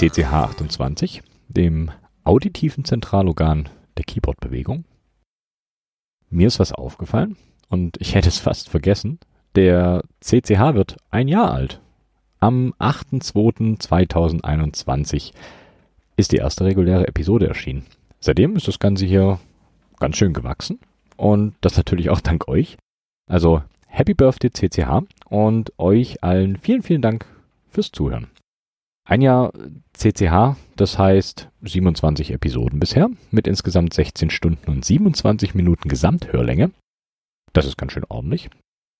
CCH 28, dem auditiven Zentralorgan der Keyboardbewegung. Mir ist was aufgefallen und ich hätte es fast vergessen. Der CCH wird ein Jahr alt. Am 8.2.2021 ist die erste reguläre Episode erschienen. Seitdem ist das Ganze hier ganz schön gewachsen und das natürlich auch dank euch. Also Happy Birthday CCH und euch allen vielen, vielen Dank fürs Zuhören. Ein Jahr CCH, das heißt 27 Episoden bisher, mit insgesamt 16 Stunden und 27 Minuten Gesamthörlänge. Das ist ganz schön ordentlich.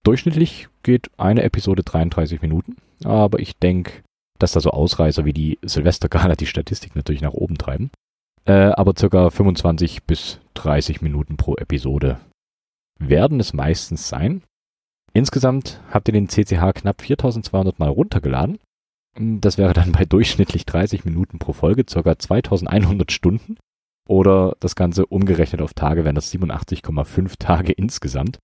Durchschnittlich geht eine Episode 33 Minuten, aber ich denke, dass da so Ausreißer wie die Silvestergala die Statistik natürlich nach oben treiben. Äh, aber circa 25 bis 30 Minuten pro Episode werden es meistens sein. Insgesamt habt ihr den CCH knapp 4200 Mal runtergeladen das wäre dann bei durchschnittlich 30 Minuten pro Folge ca. 2100 Stunden. Oder das Ganze umgerechnet auf Tage wären das 87,5 Tage insgesamt.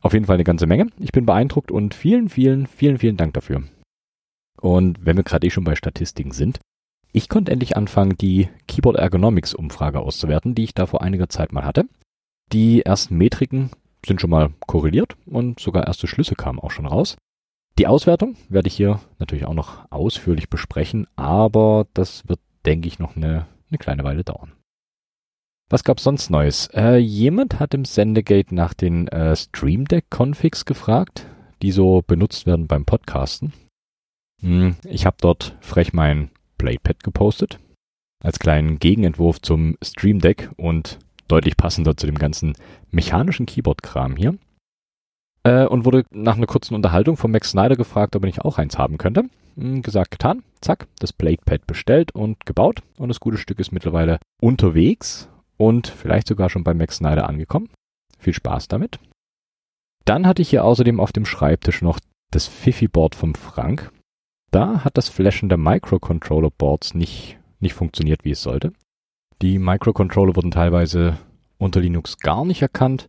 Auf jeden Fall eine ganze Menge. Ich bin beeindruckt und vielen, vielen, vielen, vielen Dank dafür. Und wenn wir gerade eh schon bei Statistiken sind, ich konnte endlich anfangen, die Keyboard Ergonomics Umfrage auszuwerten, die ich da vor einiger Zeit mal hatte. Die ersten Metriken sind schon mal korreliert und sogar erste Schlüsse kamen auch schon raus. Die Auswertung werde ich hier natürlich auch noch ausführlich besprechen, aber das wird, denke ich, noch eine, eine kleine Weile dauern. Was gab's sonst Neues? Äh, jemand hat im Sendegate nach den äh, Stream Deck Configs gefragt, die so benutzt werden beim Podcasten. Hm, ich habe dort frech mein Playpad gepostet als kleinen Gegenentwurf zum Stream Deck und deutlich passender zu dem ganzen mechanischen Keyboard-Kram hier äh, und wurde nach einer kurzen Unterhaltung von Max Snyder gefragt, ob er nicht auch eins haben könnte. Hm, gesagt, getan, zack, das Pad bestellt und gebaut und das gute Stück ist mittlerweile unterwegs und vielleicht sogar schon bei Max Snyder angekommen. Viel Spaß damit. Dann hatte ich hier außerdem auf dem Schreibtisch noch das Fifi-Board vom Frank. Da hat das Flashen der Microcontroller-Boards nicht, nicht funktioniert, wie es sollte. Die Microcontroller wurden teilweise unter Linux gar nicht erkannt.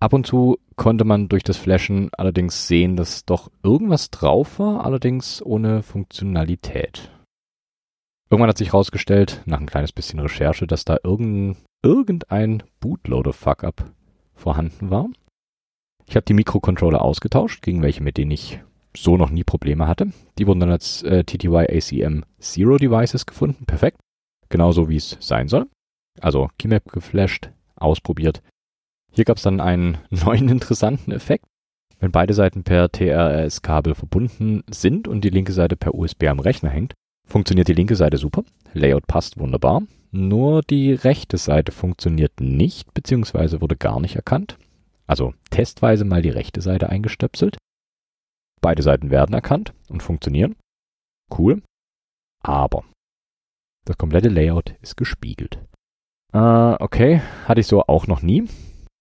Ab und zu konnte man durch das Flashen allerdings sehen, dass doch irgendwas drauf war, allerdings ohne Funktionalität. Irgendwann hat sich herausgestellt, nach ein kleines bisschen Recherche, dass da irgendein, irgendein Bootloader-Fuck-up vorhanden war. Ich habe die Mikrocontroller ausgetauscht gegen welche, mit denen ich so noch nie Probleme hatte. Die wurden dann als äh, TTY ACM Zero Devices gefunden. Perfekt. Genauso wie es sein soll. Also Keymap geflasht, ausprobiert, hier gab es dann einen neuen interessanten Effekt. Wenn beide Seiten per TRS-Kabel verbunden sind und die linke Seite per USB am Rechner hängt, funktioniert die linke Seite super, Layout passt wunderbar, nur die rechte Seite funktioniert nicht bzw. wurde gar nicht erkannt. Also testweise mal die rechte Seite eingestöpselt. Beide Seiten werden erkannt und funktionieren. Cool. Aber das komplette Layout ist gespiegelt. Äh, okay, hatte ich so auch noch nie.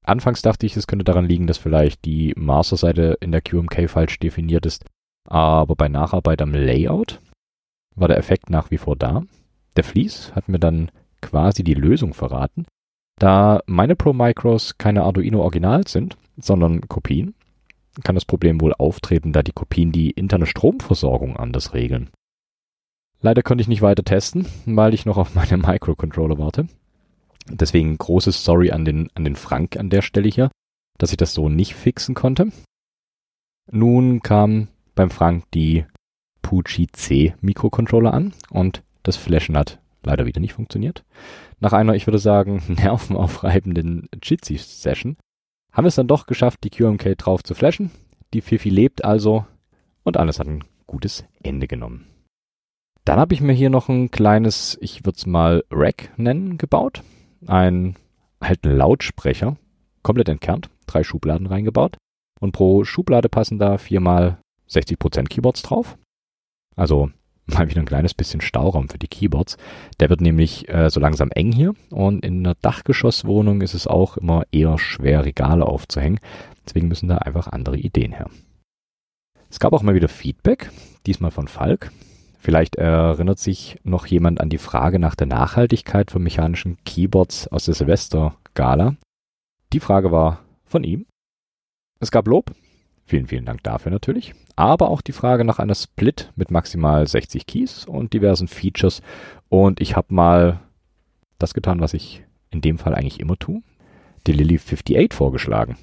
Anfangs dachte ich, es könnte daran liegen, dass vielleicht die Master-Seite in der QMK falsch definiert ist, aber bei Nacharbeit am Layout war der Effekt nach wie vor da. Der Fleece hat mir dann quasi die Lösung verraten. Da meine Pro Micros keine Arduino Originals sind, sondern Kopien, kann das Problem wohl auftreten, da die Kopien die interne Stromversorgung anders regeln. Leider konnte ich nicht weiter testen, weil ich noch auf meine Microcontroller warte. Deswegen großes Sorry an den, an den Frank an der Stelle hier, dass ich das so nicht fixen konnte. Nun kam beim Frank die Pucci C Mikrocontroller an und das Flashen hat leider wieder nicht funktioniert. Nach einer, ich würde sagen, nervenaufreibenden Jitsi-Session haben wir es dann doch geschafft, die QMK drauf zu flashen. Die Fifi lebt also und alles hat ein gutes Ende genommen. Dann habe ich mir hier noch ein kleines, ich würde es mal Rack nennen, gebaut einen alten Lautsprecher, komplett entkernt, drei Schubladen reingebaut. Und pro Schublade passen da viermal 60% Keyboards drauf. Also mal wieder ein kleines bisschen Stauraum für die Keyboards. Der wird nämlich äh, so langsam eng hier und in einer Dachgeschosswohnung ist es auch immer eher schwer, Regale aufzuhängen. Deswegen müssen da einfach andere Ideen her. Es gab auch mal wieder Feedback, diesmal von Falk. Vielleicht erinnert sich noch jemand an die Frage nach der Nachhaltigkeit von mechanischen Keyboards aus der Silvester-Gala. Die Frage war von ihm. Es gab Lob, Vielen, vielen Dank dafür natürlich. Aber auch die Frage nach einer Split mit maximal 60 Keys und diversen Features. Und ich habe mal das getan, was ich in dem Fall eigentlich immer tue. Die Lily 58 vorgeschlagen.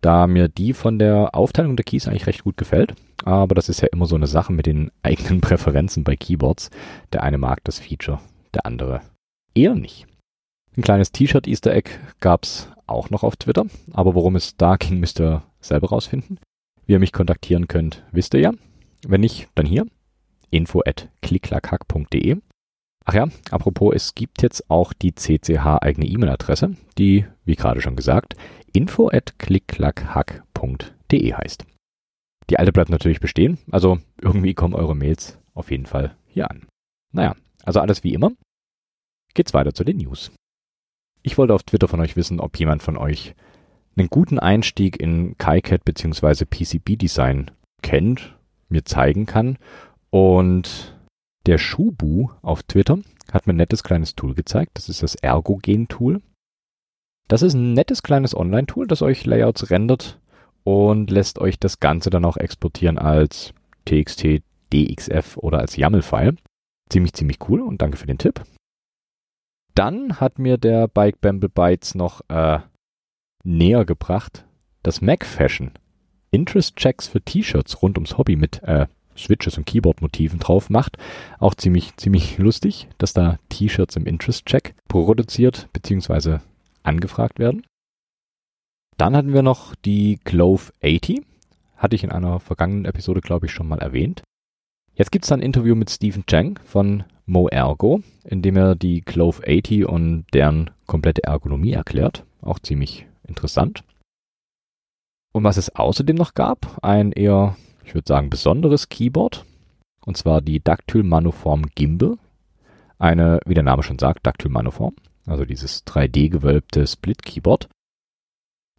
Da mir die von der Aufteilung der Keys eigentlich recht gut gefällt. Aber das ist ja immer so eine Sache mit den eigenen Präferenzen bei Keyboards. Der eine mag das Feature, der andere eher nicht. Ein kleines T-Shirt Easter Egg gab's auch noch auf Twitter, aber worum es da ging, müsst ihr selber rausfinden. Wie ihr mich kontaktieren könnt, wisst ihr ja. Wenn nicht, dann hier info at klicklackhack.de. Ach ja, apropos, es gibt jetzt auch die CCH eigene E-Mail-Adresse, die, wie gerade schon gesagt, info at klicklackhack.de heißt. Die alte bleibt natürlich bestehen, also irgendwie kommen eure Mails auf jeden Fall hier an. Naja, also alles wie immer. Geht's weiter zu den News. Ich wollte auf Twitter von euch wissen, ob jemand von euch einen guten Einstieg in KiCad bzw. PCB-Design kennt, mir zeigen kann. Und der Schubu auf Twitter hat mir ein nettes kleines Tool gezeigt. Das ist das Ergogen-Tool. Das ist ein nettes kleines Online-Tool, das euch Layouts rendert und lässt euch das Ganze dann auch exportieren als TXT, DXF oder als YAML-File. Ziemlich, ziemlich cool und danke für den Tipp. Dann hat mir der Bike Bamble Bytes noch äh, näher gebracht, das Mac Fashion. Interest Checks für T-Shirts rund ums Hobby mit äh, Switches und Keyboard-Motiven drauf macht. Auch ziemlich, ziemlich lustig, dass da T-Shirts im Interest Check produziert bzw. angefragt werden. Dann hatten wir noch die Clove 80. Hatte ich in einer vergangenen Episode, glaube ich, schon mal erwähnt. Jetzt gibt es ein Interview mit Stephen Chang von MoErgo, in dem er die Clove 80 und deren komplette Ergonomie erklärt. Auch ziemlich interessant. Und was es außerdem noch gab, ein eher, ich würde sagen, besonderes Keyboard. Und zwar die Dactyl Manoform Gimbal. Eine, wie der Name schon sagt, Dactyl Manoform. Also dieses 3D-gewölbte Split-Keyboard.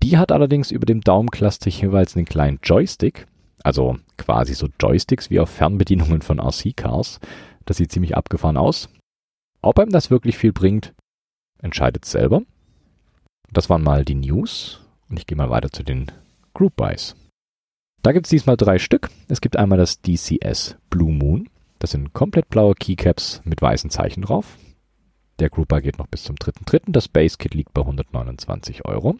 Die hat allerdings über dem Daumencluster jeweils einen kleinen Joystick, also quasi so Joysticks wie auf Fernbedienungen von RC-Cars. Das sieht ziemlich abgefahren aus. Ob einem das wirklich viel bringt, entscheidet selber. Das waren mal die News und ich gehe mal weiter zu den Group Buys. Da gibt es diesmal drei Stück. Es gibt einmal das DCS Blue Moon. Das sind komplett blaue Keycaps mit weißen Zeichen drauf. Der Group Buy geht noch bis zum 3.3. Das Base Kit liegt bei 129 Euro.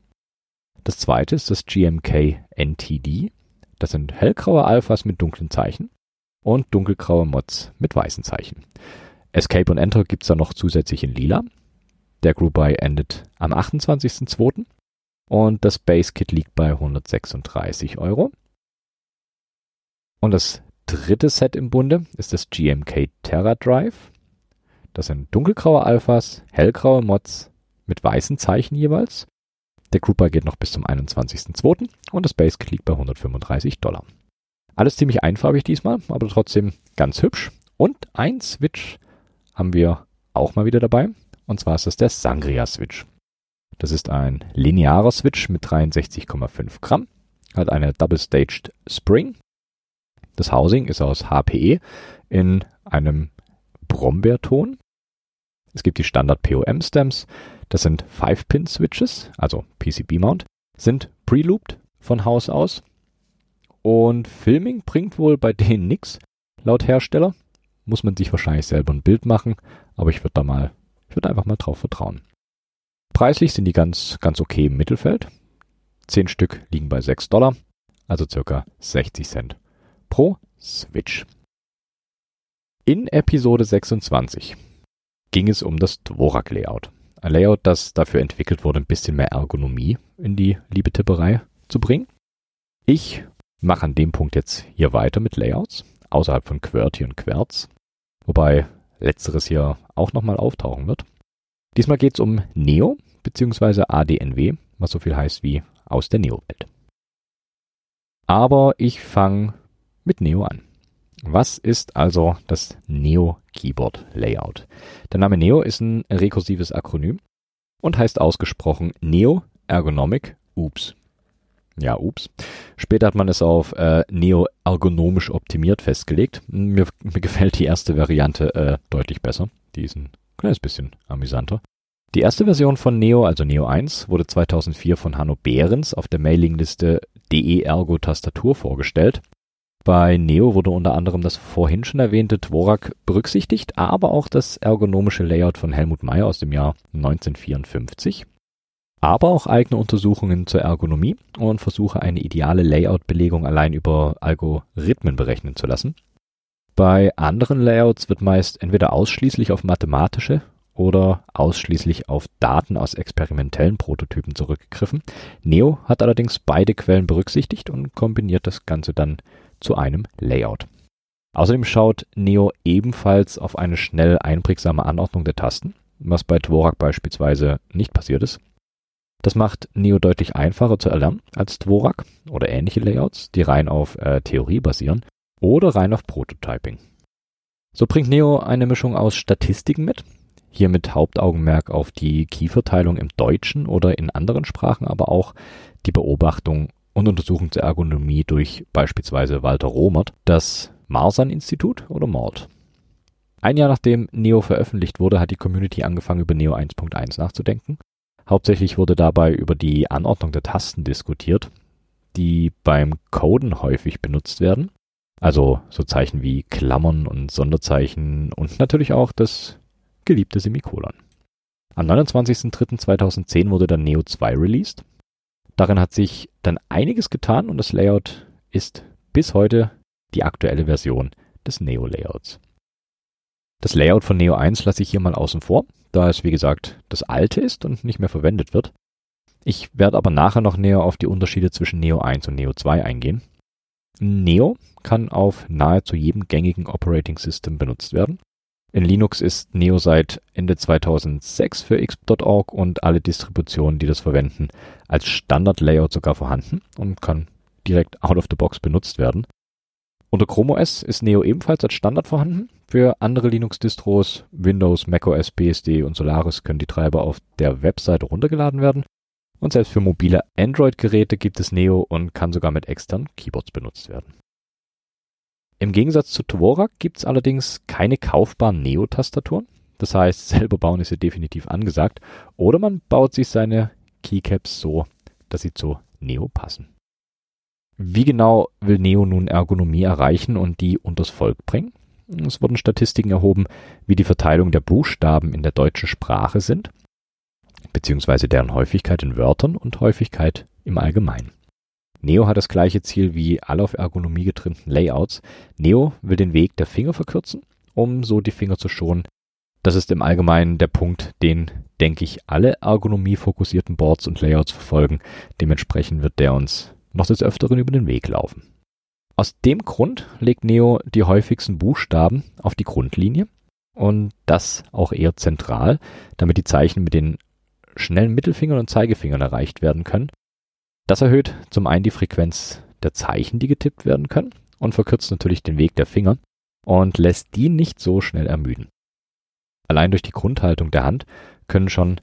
Das zweite ist das GMK NTD. Das sind hellgraue Alphas mit dunklen Zeichen und dunkelgraue Mods mit weißen Zeichen. Escape und Enter gibt es dann noch zusätzlich in lila. Der Group Buy endet am 28.02. und das Base Kit liegt bei 136 Euro. Und das dritte Set im Bunde ist das GMK Terra Drive. Das sind dunkelgraue Alphas, hellgraue Mods mit weißen Zeichen jeweils der Grouper geht noch bis zum 21.02. und das Base liegt bei 135 Dollar. Alles ziemlich einfarbig diesmal, aber trotzdem ganz hübsch. Und ein Switch haben wir auch mal wieder dabei. Und zwar ist das der Sangria Switch. Das ist ein linearer Switch mit 63,5 Gramm. Hat eine Double-Staged Spring. Das Housing ist aus HPE in einem Brombeerton. Es gibt die Standard POM-Stems, das sind 5-Pin-Switches, also PCB-Mount, sind pre-looped von Haus aus. Und Filming bringt wohl bei denen nichts, laut Hersteller. Muss man sich wahrscheinlich selber ein Bild machen, aber ich würde da mal, ich würde einfach mal drauf vertrauen. Preislich sind die ganz, ganz okay im Mittelfeld. 10 Stück liegen bei 6 Dollar, also circa 60 Cent pro Switch. In Episode 26 ging es um das Dvorak-Layout. Ein Layout, das dafür entwickelt wurde, ein bisschen mehr Ergonomie in die liebe Tipperei zu bringen. Ich mache an dem Punkt jetzt hier weiter mit Layouts, außerhalb von QWERTY und Querz, wobei letzteres hier auch nochmal auftauchen wird. Diesmal geht es um Neo bzw. ADNW, was so viel heißt wie aus der Neo-Welt. Aber ich fange mit Neo an. Was ist also das Neo Keyboard Layout? Der Name Neo ist ein rekursives Akronym und heißt ausgesprochen Neo Ergonomic Oops. Ja, ups. Später hat man es auf äh, Neo ergonomisch optimiert festgelegt. Mir, mir gefällt die erste Variante äh, deutlich besser. Die ist ein kleines bisschen amüsanter. Die erste Version von Neo, also Neo 1, wurde 2004 von Hanno Behrens auf der Mailingliste DE Ergo Tastatur vorgestellt. Bei Neo wurde unter anderem das vorhin schon erwähnte Dvorak berücksichtigt, aber auch das ergonomische Layout von Helmut Meyer aus dem Jahr 1954 aber auch eigene Untersuchungen zur Ergonomie und Versuche, eine ideale Layout-Belegung allein über Algorithmen berechnen zu lassen. Bei anderen Layouts wird meist entweder ausschließlich auf mathematische oder ausschließlich auf Daten aus experimentellen Prototypen zurückgegriffen. Neo hat allerdings beide Quellen berücksichtigt und kombiniert das Ganze dann zu einem Layout. Außerdem schaut Neo ebenfalls auf eine schnell einprägsame Anordnung der Tasten, was bei Dvorak beispielsweise nicht passiert ist. Das macht Neo deutlich einfacher zu erlernen als Dvorak oder ähnliche Layouts, die rein auf äh, Theorie basieren oder rein auf Prototyping. So bringt Neo eine Mischung aus Statistiken mit, hier mit Hauptaugenmerk auf die Keyverteilung im Deutschen oder in anderen Sprachen, aber auch die Beobachtung und Untersuchung zur Ergonomie durch beispielsweise Walter Romert, das Marsan-Institut oder MORD. Ein Jahr nachdem Neo veröffentlicht wurde, hat die Community angefangen, über Neo 1.1 nachzudenken Hauptsächlich wurde dabei über die Anordnung der Tasten diskutiert, die beim Coden häufig benutzt werden. Also so Zeichen wie Klammern und Sonderzeichen und natürlich auch das geliebte Semikolon. Am 29.03.2010 wurde dann Neo 2 released. Darin hat sich dann einiges getan und das Layout ist bis heute die aktuelle Version des Neo-Layouts. Das Layout von Neo 1 lasse ich hier mal außen vor da es wie gesagt das alte ist und nicht mehr verwendet wird. Ich werde aber nachher noch näher auf die Unterschiede zwischen Neo 1 und Neo 2 eingehen. Neo kann auf nahezu jedem gängigen Operating System benutzt werden. In Linux ist Neo seit Ende 2006 für x.org und alle Distributionen, die das verwenden, als Standard-Layout sogar vorhanden und kann direkt out of the box benutzt werden. Unter Chrome OS ist Neo ebenfalls als Standard vorhanden. Für andere Linux-Distros, Windows, macOS, BSD und Solaris können die Treiber auf der Webseite runtergeladen werden. Und selbst für mobile Android-Geräte gibt es Neo und kann sogar mit externen Keyboards benutzt werden. Im Gegensatz zu Dvorak gibt es allerdings keine kaufbaren Neo-Tastaturen. Das heißt, selber bauen ist hier definitiv angesagt. Oder man baut sich seine Keycaps so, dass sie zu Neo passen. Wie genau will Neo nun Ergonomie erreichen und die unters Volk bringen? Es wurden Statistiken erhoben, wie die Verteilung der Buchstaben in der deutschen Sprache sind, beziehungsweise deren Häufigkeit in Wörtern und Häufigkeit im Allgemeinen. Neo hat das gleiche Ziel wie alle auf Ergonomie getrimmten Layouts. Neo will den Weg der Finger verkürzen, um so die Finger zu schonen. Das ist im Allgemeinen der Punkt, den, denke ich, alle ergonomie-fokussierten Boards und Layouts verfolgen. Dementsprechend wird der uns noch des Öfteren über den Weg laufen. Aus dem Grund legt Neo die häufigsten Buchstaben auf die Grundlinie und das auch eher zentral, damit die Zeichen mit den schnellen Mittelfingern und Zeigefingern erreicht werden können. Das erhöht zum einen die Frequenz der Zeichen, die getippt werden können und verkürzt natürlich den Weg der Finger und lässt die nicht so schnell ermüden. Allein durch die Grundhaltung der Hand können schon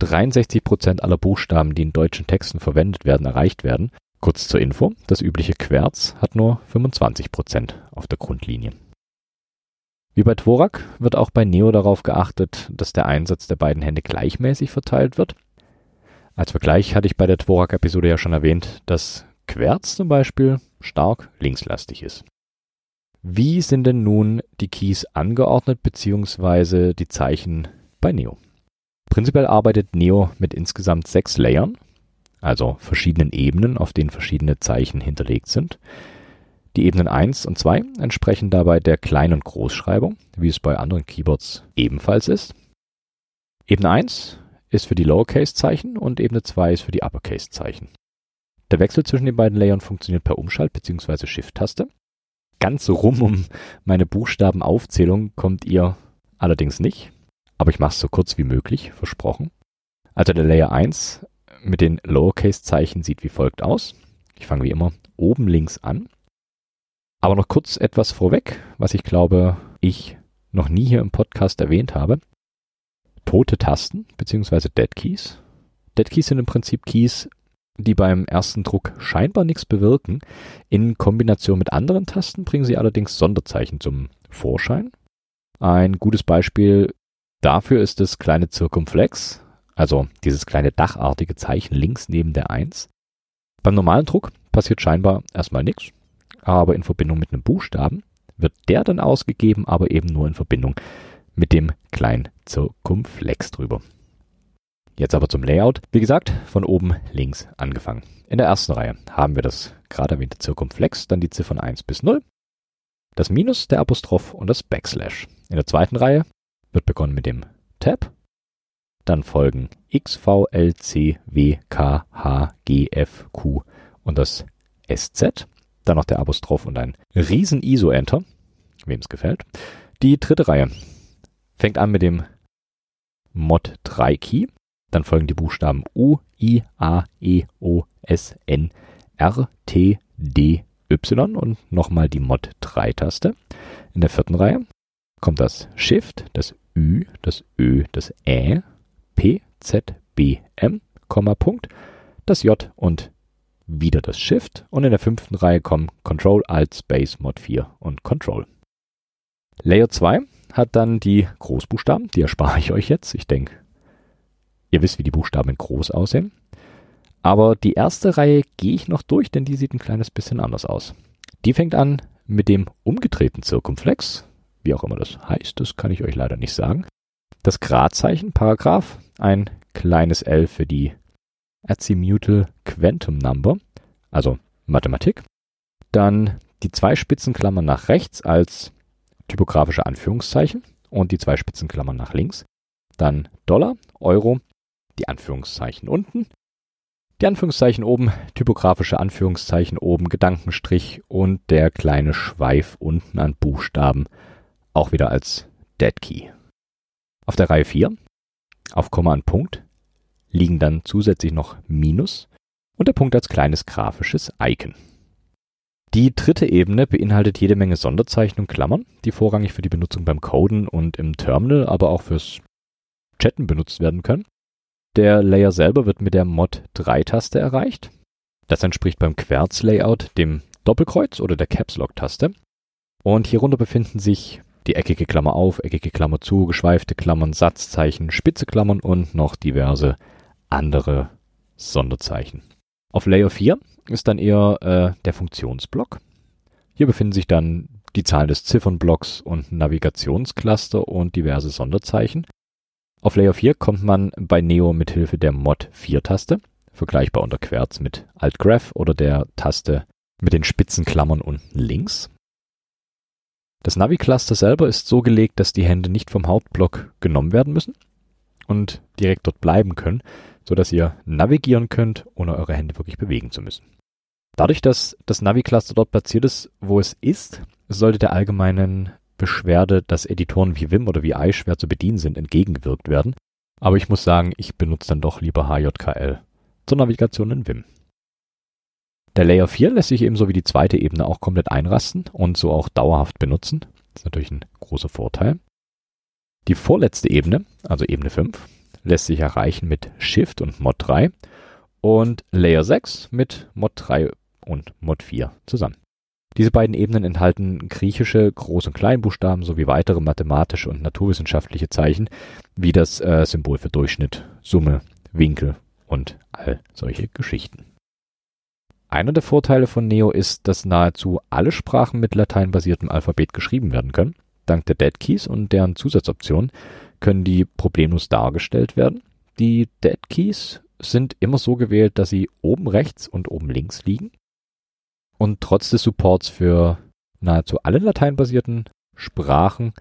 63 Prozent aller Buchstaben, die in deutschen Texten verwendet werden, erreicht werden Kurz zur Info, das übliche Querz hat nur 25% auf der Grundlinie. Wie bei Dvorak wird auch bei Neo darauf geachtet, dass der Einsatz der beiden Hände gleichmäßig verteilt wird. Als Vergleich hatte ich bei der Dvorak-Episode ja schon erwähnt, dass Querz zum Beispiel stark linkslastig ist. Wie sind denn nun die Keys angeordnet bzw. die Zeichen bei Neo? Prinzipiell arbeitet Neo mit insgesamt sechs Layern also verschiedenen Ebenen, auf denen verschiedene Zeichen hinterlegt sind. Die Ebenen 1 und 2 entsprechen dabei der Klein- und Großschreibung, wie es bei anderen Keyboards ebenfalls ist. Ebene 1 ist für die Lowercase-Zeichen und Ebene 2 ist für die Uppercase-Zeichen. Der Wechsel zwischen den beiden Layern funktioniert per Umschalt- bzw. Shift-Taste. Ganz so rum um meine Buchstabenaufzählung kommt ihr allerdings nicht, aber ich mache es so kurz wie möglich, versprochen. Also der Layer 1 mit den Lowercase-Zeichen sieht wie folgt aus. Ich fange wie immer oben links an. Aber noch kurz etwas vorweg, was ich glaube, ich noch nie hier im Podcast erwähnt habe. Tote Tasten bzw. Dead Keys. Dead Keys sind im Prinzip Keys, die beim ersten Druck scheinbar nichts bewirken. In Kombination mit anderen Tasten bringen sie allerdings Sonderzeichen zum Vorschein. Ein gutes Beispiel dafür ist das kleine Zirkumflex, also dieses kleine dachartige Zeichen links neben der 1. Beim normalen Druck passiert scheinbar erstmal nichts, aber in Verbindung mit einem Buchstaben wird der dann ausgegeben, aber eben nur in Verbindung mit dem kleinen Zirkumflex drüber. Jetzt aber zum Layout. Wie gesagt, von oben links angefangen. In der ersten Reihe haben wir das gerade erwähnte Zirkumflex, dann die Ziffern 1 bis 0, das Minus, der Apostroph und das Backslash. In der zweiten Reihe wird begonnen mit dem Tab, dann folgen X, V, L, C, W, K, H, G, F, Q und das SZ, dann noch der Apostroph und ein riesen ISO-Enter, wem es gefällt. Die dritte Reihe fängt an mit dem Mod 3 Key, dann folgen die Buchstaben U, I, A, E, O, S, N, R, T, D, Y und nochmal die Mod 3 Taste. In der vierten Reihe kommt das Shift, das Ü, das Ö, das Ä, P, Z, B, M, Komma, Punkt, das J und wieder das Shift und in der fünften Reihe kommen Control, Alt, Space, Mod 4 und Control. Layer 2 hat dann die Großbuchstaben, die erspare ich euch jetzt. Ich denke, ihr wisst, wie die Buchstaben in groß aussehen. Aber die erste Reihe gehe ich noch durch, denn die sieht ein kleines bisschen anders aus. Die fängt an mit dem umgedrehten Zirkumflex, wie auch immer das heißt, das kann ich euch leider nicht sagen. Das Gradzeichen, Paragraph, ein kleines L für die Azimuthal Quantum Number, also Mathematik. Dann die zwei Spitzenklammern nach rechts als typografische Anführungszeichen und die zwei Spitzenklammern nach links. Dann Dollar, Euro, die Anführungszeichen unten. Die Anführungszeichen oben, typografische Anführungszeichen oben, Gedankenstrich und der kleine Schweif unten an Buchstaben, auch wieder als Dead Key. Auf der Reihe 4, auf Komma und Punkt, liegen dann zusätzlich noch Minus und der Punkt als kleines grafisches Icon. Die dritte Ebene beinhaltet jede Menge Sonderzeichen und Klammern, die vorrangig für die Benutzung beim Coden und im Terminal, aber auch fürs Chatten benutzt werden können. Der Layer selber wird mit der Mod 3 Taste erreicht. Das entspricht beim Querz-Layout dem Doppelkreuz oder der Caps Lock Taste. Und hierunter befinden sich die eckige Klammer auf, eckige Klammer zu, geschweifte Klammern, Satzzeichen, spitze Klammern und noch diverse andere Sonderzeichen. Auf Layer 4 ist dann eher äh, der Funktionsblock. Hier befinden sich dann die Zahlen des Ziffernblocks und Navigationscluster und diverse Sonderzeichen. Auf Layer 4 kommt man bei Neo mit Hilfe der Mod 4 Taste, vergleichbar unter Querz mit Alt Graph oder der Taste mit den spitzen Klammern unten links. Das Navi-Cluster selber ist so gelegt, dass die Hände nicht vom Hauptblock genommen werden müssen und direkt dort bleiben können, sodass ihr navigieren könnt, ohne eure Hände wirklich bewegen zu müssen. Dadurch, dass das Navi-Cluster dort platziert ist, wo es ist, sollte der allgemeinen Beschwerde, dass Editoren wie Vim oder VI schwer zu bedienen sind, entgegengewirkt werden. Aber ich muss sagen, ich benutze dann doch lieber HJKL zur Navigation in Vim. Der Layer 4 lässt sich ebenso wie die zweite Ebene auch komplett einrasten und so auch dauerhaft benutzen. Das ist natürlich ein großer Vorteil. Die vorletzte Ebene, also Ebene 5, lässt sich erreichen mit Shift und Mod 3 und Layer 6 mit Mod 3 und Mod 4 zusammen. Diese beiden Ebenen enthalten griechische Groß- und Kleinbuchstaben sowie weitere mathematische und naturwissenschaftliche Zeichen, wie das äh, Symbol für Durchschnitt, Summe, Winkel und all solche Geschichten. Einer der Vorteile von Neo ist, dass nahezu alle Sprachen mit lateinbasiertem Alphabet geschrieben werden können. Dank der Dead Keys und deren Zusatzoptionen können die problemlos dargestellt werden. Die Dead Keys sind immer so gewählt, dass sie oben rechts und oben links liegen. Und trotz des Supports für nahezu alle lateinbasierten Sprachen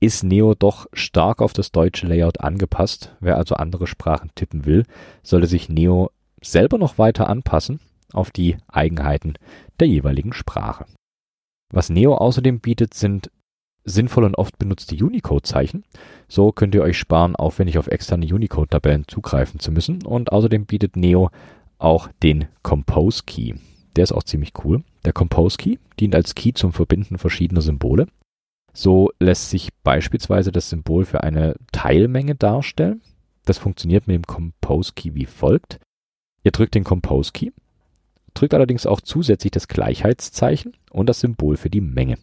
ist Neo doch stark auf das deutsche Layout angepasst. Wer also andere Sprachen tippen will, sollte sich Neo selber noch weiter anpassen auf die Eigenheiten der jeweiligen Sprache. Was Neo außerdem bietet, sind sinnvoll und oft benutzte Unicode-Zeichen. So könnt ihr euch sparen, aufwendig auf externe Unicode-Tabellen zugreifen zu müssen. Und außerdem bietet Neo auch den Compose Key. Der ist auch ziemlich cool. Der Compose Key dient als Key zum Verbinden verschiedener Symbole. So lässt sich beispielsweise das Symbol für eine Teilmenge darstellen. Das funktioniert mit dem Compose Key wie folgt. Ihr drückt den Compose Key, drückt allerdings auch zusätzlich das Gleichheitszeichen und das Symbol für die Menge.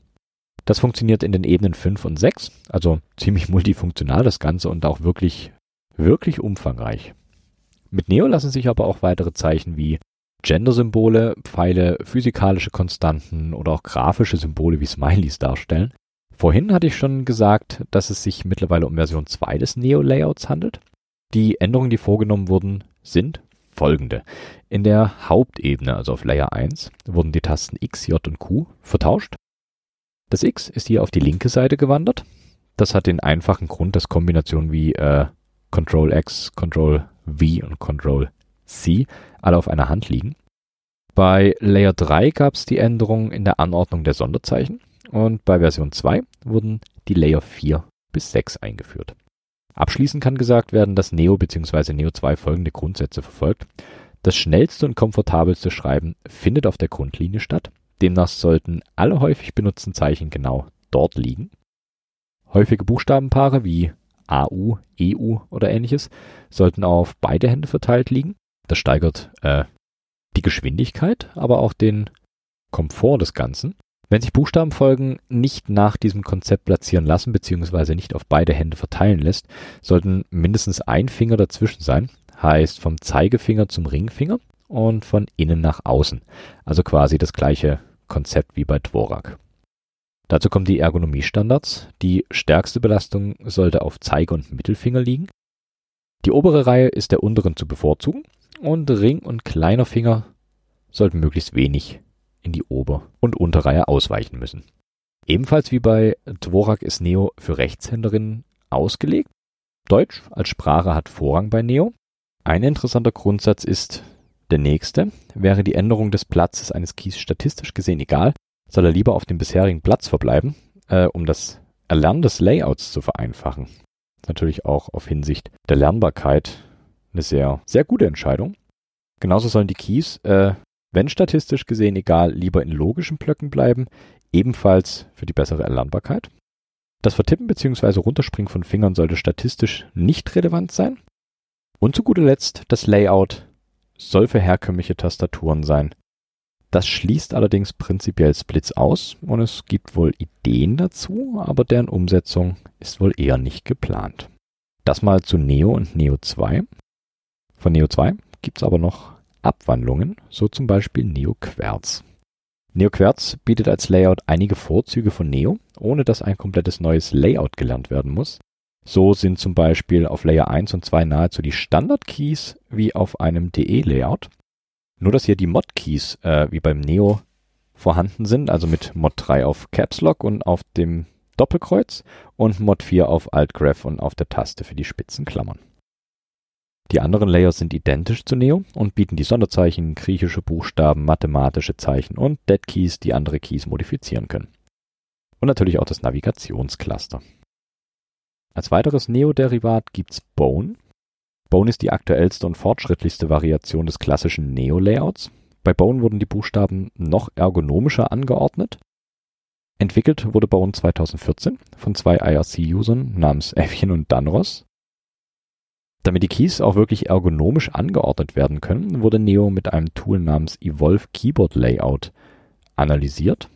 Das funktioniert in den Ebenen 5 und 6, also ziemlich multifunktional das Ganze und auch wirklich wirklich umfangreich. Mit Neo lassen sich aber auch weitere Zeichen wie Gender-Symbole, Pfeile, physikalische Konstanten oder auch grafische Symbole wie Smileys darstellen. Vorhin hatte ich schon gesagt, dass es sich mittlerweile um Version 2 des Neo-Layouts handelt. Die Änderungen, die vorgenommen wurden, sind folgende. In der Hauptebene, also auf Layer 1, wurden die Tasten X, J und Q vertauscht. Das X ist hier auf die linke Seite gewandert. Das hat den einfachen Grund, dass Kombinationen wie äh, Ctrl X, Ctrl V und Ctrl C alle auf einer Hand liegen. Bei Layer 3 gab es die Änderung in der Anordnung der Sonderzeichen und bei Version 2 wurden die Layer 4 bis 6 eingeführt. Abschließend kann gesagt werden, dass Neo bzw. Neo 2 folgende Grundsätze verfolgt. Das schnellste und komfortabelste Schreiben findet auf der Grundlinie statt. Demnach sollten alle häufig benutzten Zeichen genau dort liegen. Häufige Buchstabenpaare wie AU, EU oder ähnliches sollten auf beide Hände verteilt liegen. Das steigert äh, die Geschwindigkeit, aber auch den Komfort des Ganzen. Wenn sich Buchstabenfolgen nicht nach diesem Konzept platzieren lassen, beziehungsweise nicht auf beide Hände verteilen lässt, sollten mindestens ein Finger dazwischen sein, heißt vom Zeigefinger zum Ringfinger und von innen nach außen. Also quasi das gleiche Konzept wie bei Dvorak. Dazu kommen die Ergonomiestandards. Die stärkste Belastung sollte auf Zeige- und Mittelfinger liegen. Die obere Reihe ist der unteren zu bevorzugen und Ring und kleiner Finger sollten möglichst wenig in die Ober- und Unterreihe ausweichen müssen. Ebenfalls wie bei Dvorak ist Neo für Rechtshänderinnen ausgelegt. Deutsch als Sprache hat Vorrang bei Neo. Ein interessanter Grundsatz ist der nächste. Wäre die Änderung des Platzes eines Keys statistisch gesehen egal, soll er lieber auf dem bisherigen Platz verbleiben, äh, um das Erlernen des Layouts zu vereinfachen. Natürlich auch auf Hinsicht der Lernbarkeit eine sehr, sehr gute Entscheidung. Genauso sollen die Keys, äh, wenn statistisch gesehen egal, lieber in logischen Blöcken bleiben, ebenfalls für die bessere Erlernbarkeit. Das Vertippen bzw. Runterspringen von Fingern sollte statistisch nicht relevant sein. Und zu guter Letzt, das Layout soll für herkömmliche Tastaturen sein, das schließt allerdings prinzipiell Splits aus und es gibt wohl Ideen dazu, aber deren Umsetzung ist wohl eher nicht geplant. Das mal zu Neo und Neo 2. Von Neo 2 gibt es aber noch Abwandlungen, so zum Beispiel Neo Querz. Neo Querz bietet als Layout einige Vorzüge von Neo, ohne dass ein komplettes neues Layout gelernt werden muss. So sind zum Beispiel auf Layer 1 und 2 nahezu die Standard-Keys wie auf einem DE-Layout. Nur, dass hier die Mod-Keys äh, wie beim Neo vorhanden sind, also mit Mod 3 auf Caps Lock und auf dem Doppelkreuz und Mod 4 auf Alt Graph und auf der Taste für die spitzen Klammern. Die anderen Layers sind identisch zu Neo und bieten die Sonderzeichen, griechische Buchstaben, mathematische Zeichen und Dead Keys, die andere Keys modifizieren können. Und natürlich auch das Navigationscluster. Als weiteres Neo-Derivat gibt's Bone, Bone ist die aktuellste und fortschrittlichste Variation des klassischen Neo-Layouts. Bei Bone wurden die Buchstaben noch ergonomischer angeordnet. Entwickelt wurde Bone 2014 von zwei IRC-Usern namens Äffchen und Danros. Damit die Keys auch wirklich ergonomisch angeordnet werden können, wurde Neo mit einem Tool namens Evolve Keyboard Layout analysiert.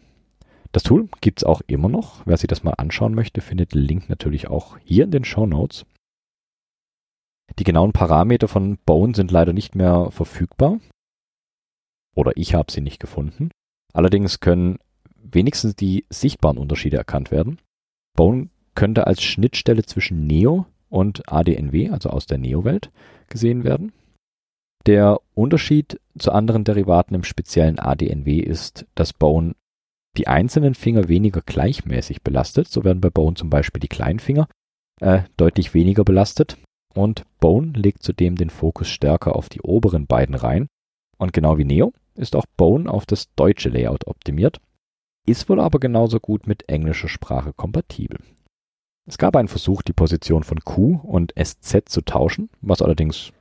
Das Tool gibt es auch immer noch. Wer sich das mal anschauen möchte, findet den Link natürlich auch hier in den Show Notes. Die genauen Parameter von Bone sind leider nicht mehr verfügbar. Oder ich habe sie nicht gefunden. Allerdings können wenigstens die sichtbaren Unterschiede erkannt werden. Bone könnte als Schnittstelle zwischen Neo und ADNW, also aus der Neo-Welt, gesehen werden. Der Unterschied zu anderen Derivaten im speziellen ADNW ist, dass Bone die einzelnen Finger weniger gleichmäßig belastet. So werden bei Bone zum Beispiel die kleinen Finger äh, deutlich weniger belastet und Bone legt zudem den Fokus stärker auf die oberen beiden Reihen. Und genau wie Neo ist auch Bone auf das deutsche Layout optimiert, ist wohl aber genauso gut mit englischer Sprache kompatibel. Es gab einen Versuch, die Position von Q und SZ zu tauschen, was allerdings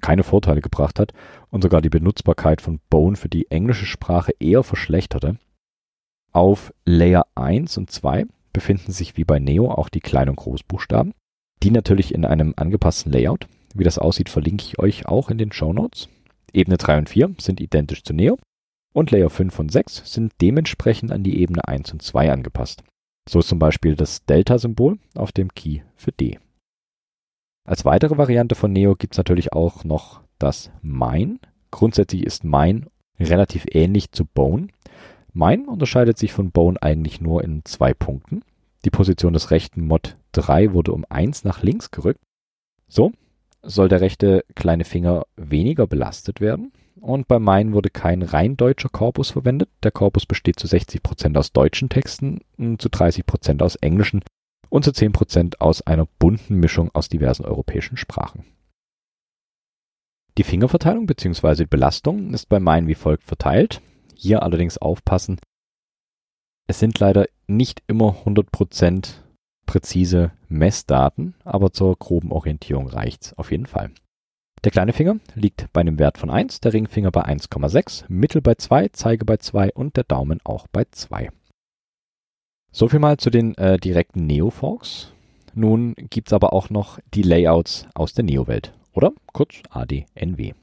keine Vorteile gebracht hat und sogar die Benutzbarkeit von Bone für die englische Sprache eher verschlechterte. Auf Layer 1 und 2 befinden sich wie bei Neo auch die Klein- und Großbuchstaben. Die natürlich in einem angepassten Layout. Wie das aussieht, verlinke ich euch auch in den Show Notes. Ebene 3 und 4 sind identisch zu Neo und Layer 5 und 6 sind dementsprechend an die Ebene 1 und 2 angepasst. So ist zum Beispiel das Delta-Symbol auf dem Key für D. Als weitere Variante von Neo gibt es natürlich auch noch das Mine. Grundsätzlich ist Mine relativ ähnlich zu Bone. Mine unterscheidet sich von Bone eigentlich nur in zwei Punkten. Die Position des rechten Mod 3 wurde um 1 nach links gerückt. So soll der rechte kleine Finger weniger belastet werden. Und bei Mine wurde kein rein deutscher Korpus verwendet. Der Korpus besteht zu 60% aus deutschen Texten, zu 30% aus englischen und zu 10% aus einer bunten Mischung aus diversen europäischen Sprachen. Die Fingerverteilung bzw. Belastung ist bei Mine wie folgt verteilt. Hier allerdings aufpassen. Es sind leider nicht immer 100% präzise Messdaten, aber zur groben Orientierung reicht's auf jeden Fall. Der kleine Finger liegt bei einem Wert von 1, der Ringfinger bei 1,6, Mittel bei 2, Zeige bei 2 und der Daumen auch bei 2. So viel mal zu den äh, direkten Neo-Forks. Nun gibt's aber auch noch die Layouts aus der Neo-Welt, oder kurz ADNW.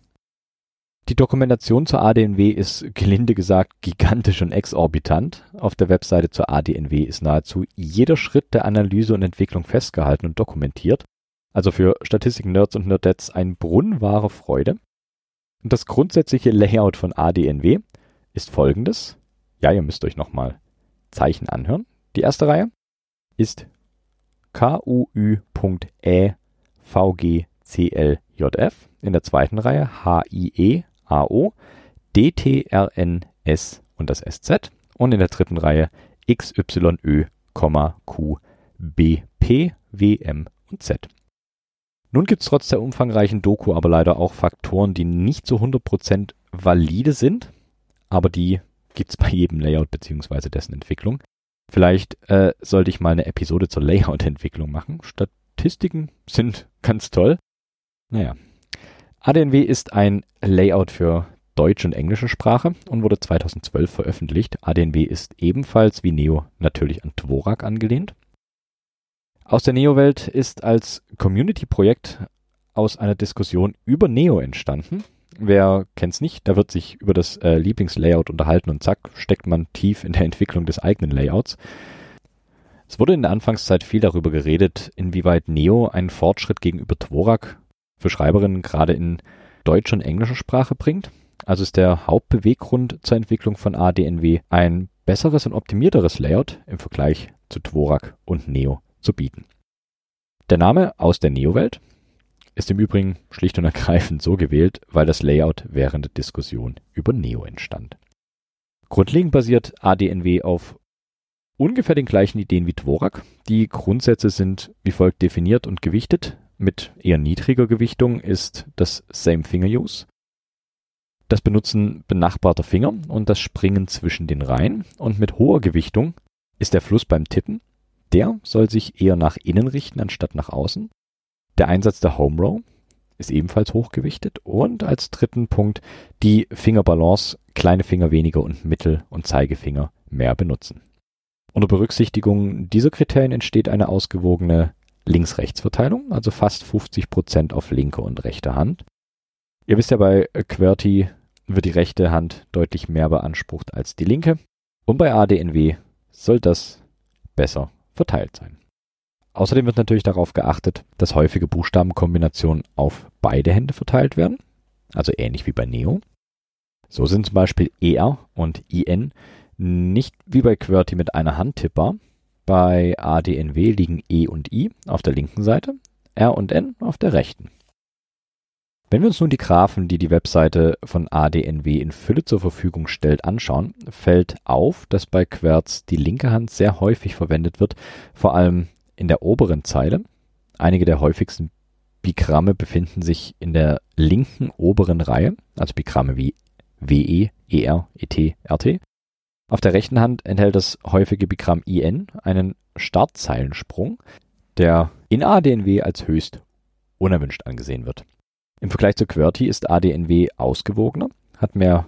Die Dokumentation zur ADNW ist gelinde gesagt gigantisch und exorbitant. Auf der Webseite zur ADNW ist nahezu jeder Schritt der Analyse und Entwicklung festgehalten und dokumentiert. Also für Statistik-Nerds und Nerdettes ein Brunnen wahre Freude. Und das grundsätzliche Layout von ADNW ist folgendes. Ja, ihr müsst euch nochmal Zeichen anhören. Die erste Reihe ist KUÜ.EVGCLJF. In der zweiten Reihe HIE AO, DTRNS und das SZ und in der dritten Reihe XYÖ, Q, B, P, W, M und Z. Nun gibt es trotz der umfangreichen Doku aber leider auch Faktoren, die nicht zu 100% valide sind, aber die gibt es bei jedem Layout bzw. dessen Entwicklung. Vielleicht äh, sollte ich mal eine Episode zur Layout-Entwicklung machen. Statistiken sind ganz toll. Naja, ADNW ist ein Layout für deutsche und englische Sprache und wurde 2012 veröffentlicht. ADNW ist ebenfalls wie Neo natürlich an Dvorak angelehnt. Aus der Neo-Welt ist als Community-Projekt aus einer Diskussion über Neo entstanden. Wer kennt's nicht, da wird sich über das äh, Lieblingslayout unterhalten und zack, steckt man tief in der Entwicklung des eigenen Layouts. Es wurde in der Anfangszeit viel darüber geredet, inwieweit Neo einen Fortschritt gegenüber Dvorak für Schreiberinnen gerade in deutscher und englischer Sprache bringt. Also ist der Hauptbeweggrund zur Entwicklung von ADNW ein besseres und optimierteres Layout im Vergleich zu Dvorak und Neo zu bieten. Der Name aus der Neo-Welt ist im Übrigen schlicht und ergreifend so gewählt, weil das Layout während der Diskussion über Neo entstand. Grundlegend basiert ADNW auf ungefähr den gleichen Ideen wie Dvorak. Die Grundsätze sind wie folgt definiert und gewichtet. Mit eher niedriger Gewichtung ist das Same Finger Use. Das Benutzen benachbarter Finger und das Springen zwischen den Reihen. Und mit hoher Gewichtung ist der Fluss beim Tippen. Der soll sich eher nach innen richten anstatt nach außen. Der Einsatz der Home Row ist ebenfalls hochgewichtet. Und als dritten Punkt die Fingerbalance, kleine Finger weniger und Mittel- und Zeigefinger mehr benutzen. Unter Berücksichtigung dieser Kriterien entsteht eine ausgewogene Links-Rechts-Verteilung, also fast 50 Prozent auf linke und rechte Hand. Ihr wisst ja, bei QWERTY wird die rechte Hand deutlich mehr beansprucht als die linke. Und bei ADNW soll das besser verteilt sein. Außerdem wird natürlich darauf geachtet, dass häufige Buchstabenkombinationen auf beide Hände verteilt werden, also ähnlich wie bei Neo. So sind zum Beispiel ER und IN nicht wie bei QWERTY mit einer Hand tippbar, bei ADNW liegen E und I auf der linken Seite, R und N auf der rechten. Wenn wir uns nun die Graphen, die die Webseite von ADNW in Fülle zur Verfügung stellt, anschauen, fällt auf, dass bei Querz die linke Hand sehr häufig verwendet wird, vor allem in der oberen Zeile. Einige der häufigsten Bigramme befinden sich in der linken oberen Reihe, also Bigramme wie WE, ER, ET, RT. Auf der rechten Hand enthält das häufige Bigramm IN einen Startzeilensprung, der in ADNW als höchst unerwünscht angesehen wird. Im Vergleich zu QWERTY ist ADNW ausgewogener, hat mehr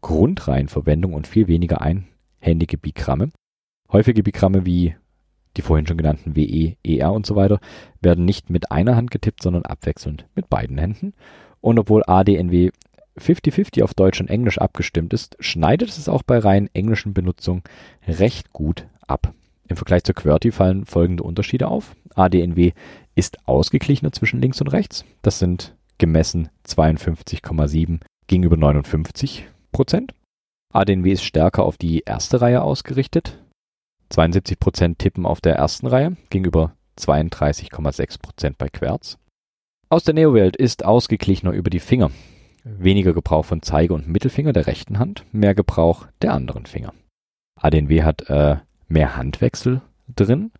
Grundreihenverwendung und viel weniger einhändige Bigramme. Häufige Bigramme wie die vorhin schon genannten WE, ER und so weiter werden nicht mit einer Hand getippt, sondern abwechselnd mit beiden Händen. Und obwohl ADNW 50-50 auf Deutsch und Englisch abgestimmt ist, schneidet es auch bei rein englischen Benutzung recht gut ab. Im Vergleich zur QWERTY fallen folgende Unterschiede auf. ADNW ist ausgeglichener zwischen links und rechts. Das sind gemessen 52,7 gegenüber 59 Prozent. ADNW ist stärker auf die erste Reihe ausgerichtet. 72 Prozent tippen auf der ersten Reihe gegenüber 32,6 Prozent bei Querz. Aus der Neo-Welt ist ausgeglichener über die Finger. Weniger Gebrauch von Zeige und Mittelfinger der rechten Hand, mehr Gebrauch der anderen Finger. ADNW hat äh, mehr Handwechsel drin.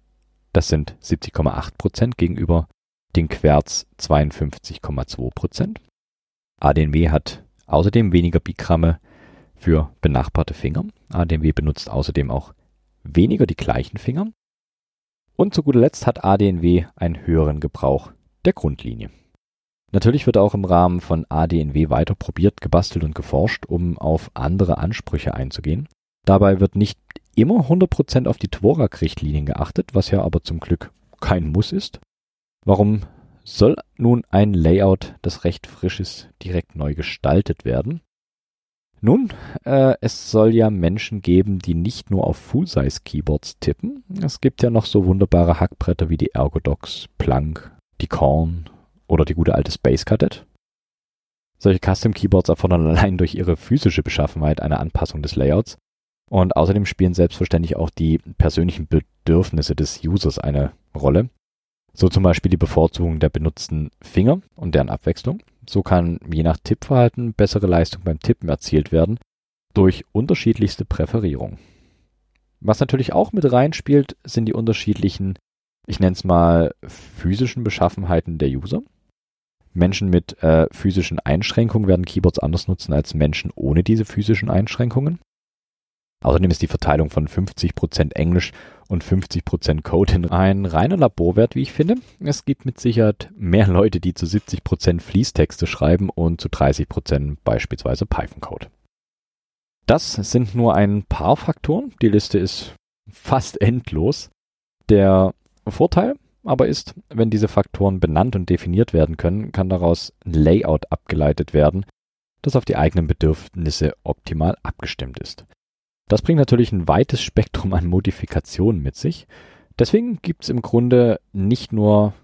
Das sind 70,8 Prozent gegenüber den Querz 52,2 Prozent. ADNW hat außerdem weniger Bigramme für benachbarte Finger. ADNW benutzt außerdem auch weniger die gleichen Finger. Und zu guter Letzt hat ADNW einen höheren Gebrauch der Grundlinie. Natürlich wird auch im Rahmen von ADNW weiter probiert, gebastelt und geforscht, um auf andere Ansprüche einzugehen. Dabei wird nicht immer 100% auf die Dvorak-Richtlinien geachtet, was ja aber zum Glück kein Muss ist. Warum soll nun ein Layout, das recht frisch ist, direkt neu gestaltet werden? Nun, äh, es soll ja Menschen geben, die nicht nur auf Full-Size-Keyboards tippen. Es gibt ja noch so wunderbare Hackbretter wie die Ergodox, Planck, die Korn oder die gute alte Space Cadet. Solche Custom-Keyboards erfordern allein durch ihre physische Beschaffenheit eine Anpassung des Layouts. Und außerdem spielen selbstverständlich auch die persönlichen Bedürfnisse des Users eine Rolle. So zum Beispiel die Bevorzugung der benutzten Finger und deren Abwechslung. So kann je nach Tippverhalten bessere Leistung beim Tippen erzielt werden durch unterschiedlichste Präferierungen. Was natürlich auch mit reinspielt, sind die unterschiedlichen, ich nenne es mal, physischen Beschaffenheiten der User. Menschen mit äh, physischen Einschränkungen werden Keyboards anders nutzen als Menschen ohne diese physischen Einschränkungen. Außerdem ist die Verteilung von 50% Englisch und 50% Code ein reiner Laborwert, wie ich finde. Es gibt mit Sicherheit mehr Leute, die zu 70% Fließtexte schreiben und zu 30% beispielsweise Python-Code. Das sind nur ein paar Faktoren. Die Liste ist fast endlos. Der Vorteil aber ist, wenn diese Faktoren benannt und definiert werden können, kann daraus ein Layout abgeleitet werden, das auf die eigenen Bedürfnisse optimal abgestimmt ist. Das bringt natürlich ein weites Spektrum an Modifikationen mit sich. Deswegen gibt es im Grunde nicht nur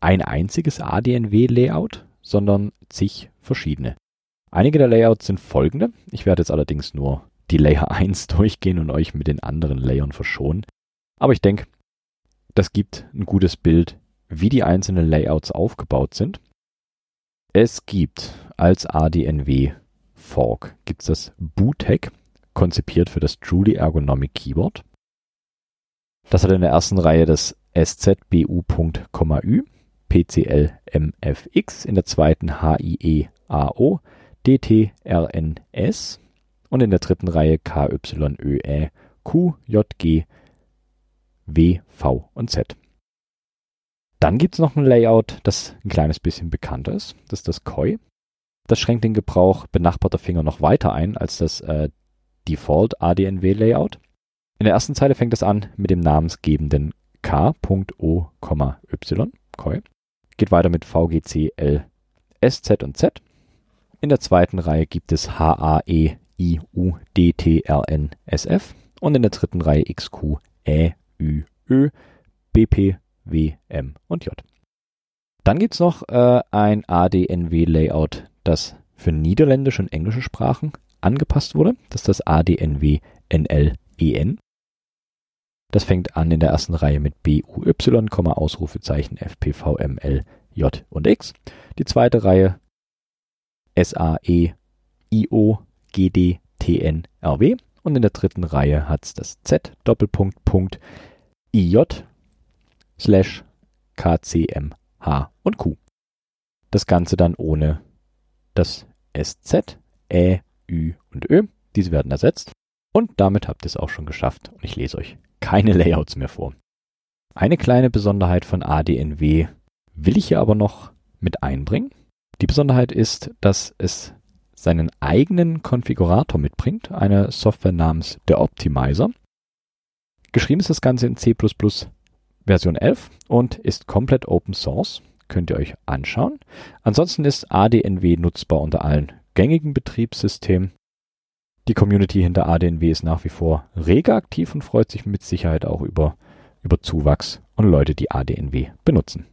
ein einziges ADNW-Layout, sondern zig verschiedene. Einige der Layouts sind folgende. Ich werde jetzt allerdings nur die Layer 1 durchgehen und euch mit den anderen Layern verschonen. Aber ich denke, das gibt ein gutes Bild, wie die einzelnen Layouts aufgebaut sind. Es gibt als ADNW Fork gibt es das Boothack konzipiert für das Truly Ergonomic Keyboard. Das hat in der ersten Reihe das SZBU.ü, PCLMFX, in der zweiten HIEAO, DTRNS und in der dritten Reihe KYÖE, QJG, W, V und Z. Dann gibt es noch ein Layout, das ein kleines bisschen bekannter ist. Das ist das Koi. Das schränkt den Gebrauch benachbarter Finger noch weiter ein als das äh, Default ADNW Layout. In der ersten Zeile fängt es an mit dem namensgebenden K.O,Y, Koi. Geht weiter mit VGC, L, S, Z und Z. In der zweiten Reihe gibt es H, A, E, I, U, D, T, R, N, S, F. Und in der dritten Reihe X, Q, Ä, Ü, Ö, B, P, W, M und J. Dann gibt es noch äh, ein ADNW-Layout, das für niederländische und englische Sprachen angepasst wurde. Das ist das ADNW NLEN. Das fängt an in der ersten Reihe mit BUY, Ausrufezeichen FPVML J und X. Die zweite Reihe SAE IO GD TN RW. Und in der dritten Reihe hat es das Z Doppelpunkt Punkt IJ slash KCM H und Q. Das Ganze dann ohne das SZ, Ä, Ü und Ö. Diese werden ersetzt. Und damit habt ihr es auch schon geschafft und ich lese euch keine Layouts mehr vor. Eine kleine Besonderheit von ADNW will ich hier aber noch mit einbringen. Die Besonderheit ist, dass es seinen eigenen Konfigurator mitbringt, eine Software namens der Optimizer. Geschrieben ist das Ganze in C++ Version 11 und ist komplett Open Source. Könnt ihr euch anschauen. Ansonsten ist ADNW nutzbar unter allen gängigen Betriebssystem. Die Community hinter ADNW ist nach wie vor rege aktiv und freut sich mit Sicherheit auch über, über Zuwachs und Leute, die ADNW benutzen.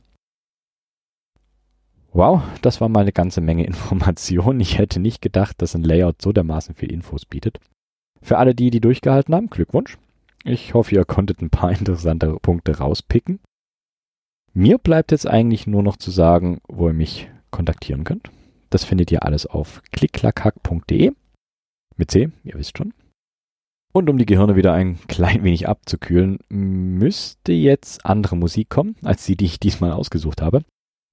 Wow, das war mal eine ganze Menge Informationen. Ich hätte nicht gedacht, dass ein Layout so dermaßen viel Infos bietet. Für alle die, die durchgehalten haben, Glückwunsch. Ich hoffe, ihr konntet ein paar interessante Punkte rauspicken. Mir bleibt jetzt eigentlich nur noch zu sagen, wo ihr mich kontaktieren könnt. Das findet ihr alles auf klicklackhack.de. Mit C, ihr wisst schon. Und um die Gehirne wieder ein klein wenig abzukühlen, müsste jetzt andere Musik kommen, als die, die ich diesmal ausgesucht habe.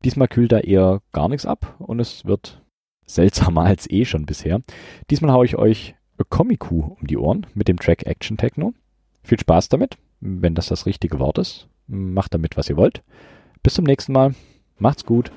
Diesmal kühlt da eher gar nichts ab und es wird seltsamer als eh schon bisher. Diesmal haue ich euch Comicu um die Ohren mit dem Track Action Techno. Viel Spaß damit, wenn das das richtige Wort ist. Macht damit, was ihr wollt. Bis zum nächsten Mal. Macht's gut.